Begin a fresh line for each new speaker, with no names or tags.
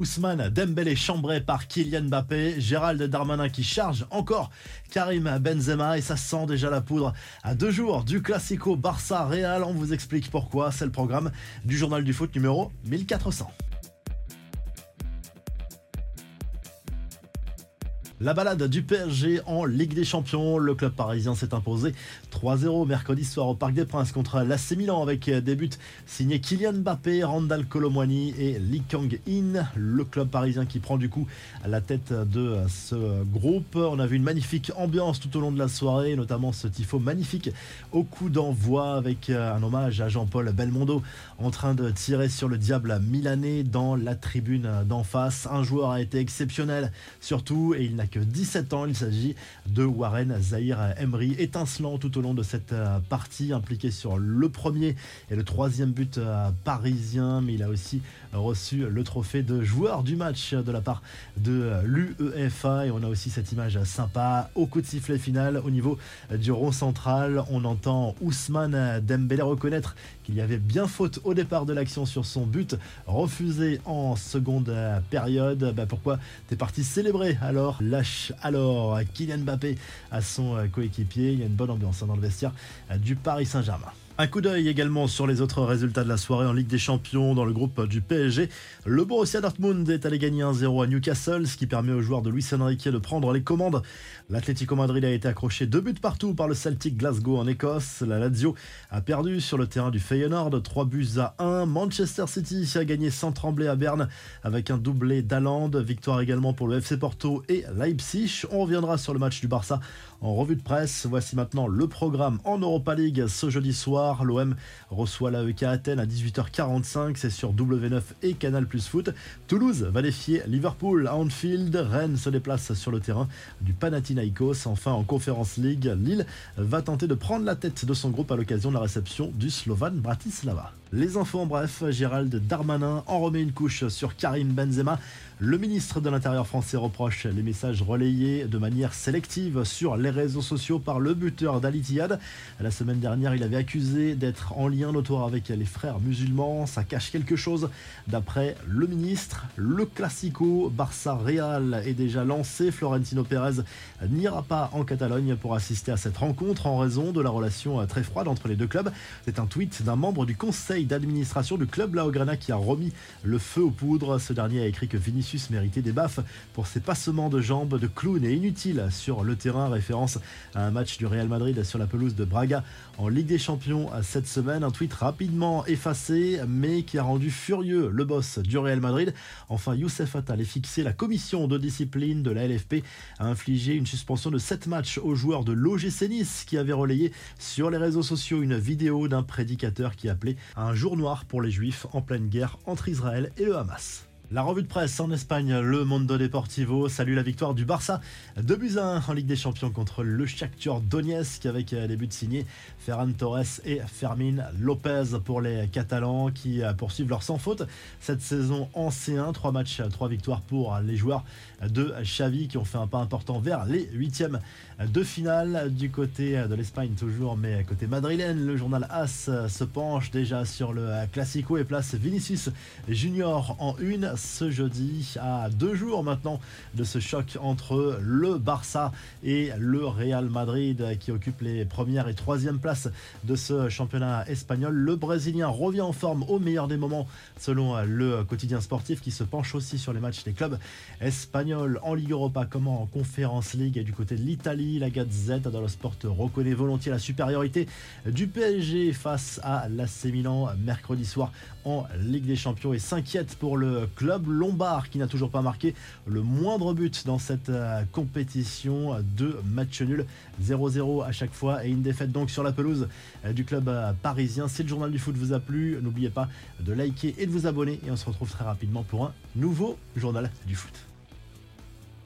Ousmane Dembélé chambré par Kylian Mbappé, Gérald Darmanin qui charge encore Karim Benzema et ça sent déjà la poudre à deux jours du Classico Barça Real. On vous explique pourquoi, c'est le programme du journal du foot numéro 1400. La balade du PSG en Ligue des Champions. Le club parisien s'est imposé 3-0 mercredi soir au Parc des Princes contre l'AC Milan avec des buts signés Kylian Mbappé, Randall Colomwani et Lee Kang-in. Le club parisien qui prend du coup la tête de ce groupe. On a vu une magnifique ambiance tout au long de la soirée, notamment ce tifo magnifique au coup d'envoi avec un hommage à Jean-Paul Belmondo en train de tirer sur le diable milanais dans la tribune d'en face. Un joueur a été exceptionnel surtout et il n'a que 17 ans. Il s'agit de Warren Zahir Emery, étincelant tout au long de cette euh, partie, impliqué sur le premier et le troisième but euh, parisien, mais il a aussi reçu le trophée de joueur du match de la part de l'UEFA et on a aussi cette image sympa au coup de sifflet final au niveau du rond central. On entend Ousmane Dembélé reconnaître qu'il y avait bien faute au départ de l'action sur son but refusé en seconde période. Bah pourquoi t'es parti célébrer alors? Lâche alors Kylian Mbappé à son coéquipier. Il y a une bonne ambiance hein, dans le vestiaire du Paris Saint-Germain. Un coup d'œil également sur les autres résultats de la soirée en Ligue des Champions dans le groupe du PSG. Le Borussia Dortmund est allé gagner 1-0 à Newcastle, ce qui permet aux joueurs de Luis Enrique de prendre les commandes. L'Atlético Madrid a été accroché deux buts partout par le Celtic Glasgow en Écosse. La Lazio a perdu sur le terrain du Feyenoord 3 buts à 1. Manchester City a gagné sans trembler à Berne avec un doublé d'Aland. Victoire également pour le FC Porto et Leipzig. On reviendra sur le match du Barça en revue de presse. Voici maintenant le programme en Europa League ce jeudi soir. L'OM reçoit l'AEK Athènes à 18h45. C'est sur W9 et Canal Plus Foot. Toulouse va défier Liverpool à Anfield. Rennes se déplace sur le terrain du Panathinaikos. Enfin, en Conference League, Lille va tenter de prendre la tête de son groupe à l'occasion de la réception du Slovan Bratislava. Les infos en bref, Gérald Darmanin en remet une couche sur Karim Benzema. Le ministre de l'Intérieur français reproche les messages relayés de manière sélective sur les réseaux sociaux par le buteur d'Al La semaine dernière, il avait accusé d'être en lien notoire avec les frères musulmans. Ça cache quelque chose. D'après le ministre, le Classico Barça-Real est déjà lancé. Florentino Pérez n'ira pas en Catalogne pour assister à cette rencontre en raison de la relation très froide entre les deux clubs. C'est un tweet d'un membre du conseil d'administration du club Laograna qui a remis le feu aux poudres. Ce dernier a écrit que Vinicius méritait des baffes pour ses passements de jambes de clown et inutiles sur le terrain, référence à un match du Real Madrid sur la pelouse de Braga en Ligue des Champions cette semaine. Un tweet rapidement effacé, mais qui a rendu furieux le boss du Real Madrid. Enfin, Youssef Attal est fixé. La commission de discipline de la LFP a infligé une suspension de 7 matchs aux joueurs de l'OGC Nice qui avaient relayé sur les réseaux sociaux une vidéo d'un prédicateur qui appelait à un jour noir pour les Juifs en pleine guerre entre Israël et le Hamas. La revue de presse en Espagne, le Mondo Deportivo salue la victoire du Barça de buts en Ligue des Champions contre le Shakhtar Donetsk avec les buts signés Ferran Torres et Fermin Lopez pour les Catalans qui poursuivent leur sans faute cette saison en C1. Trois matchs, trois victoires pour les joueurs de Xavi qui ont fait un pas important vers les huitièmes de finale du côté de l'Espagne toujours, mais côté madrilène, le journal AS se penche déjà sur le Classico et place Vinicius Junior en une ce jeudi, à deux jours maintenant de ce choc entre le Barça et le Real Madrid qui occupe les premières et troisième places de ce championnat espagnol. Le Brésilien revient en forme au meilleur des moments selon le quotidien sportif qui se penche aussi sur les matchs des clubs espagnols en Ligue Europa comme en Conférence League et du côté de l'Italie. La Gazette le sport reconnaît volontiers la supériorité du PSG face à l'AC Milan mercredi soir en Ligue des Champions et s'inquiète pour le club lombard qui n'a toujours pas marqué le moindre but dans cette euh, compétition. de match nul 0-0 à chaque fois et une défaite donc sur la pelouse euh, du club euh, parisien. Si le journal du foot vous a plu, n'oubliez pas de liker et de vous abonner et on se retrouve très rapidement pour un nouveau journal du foot.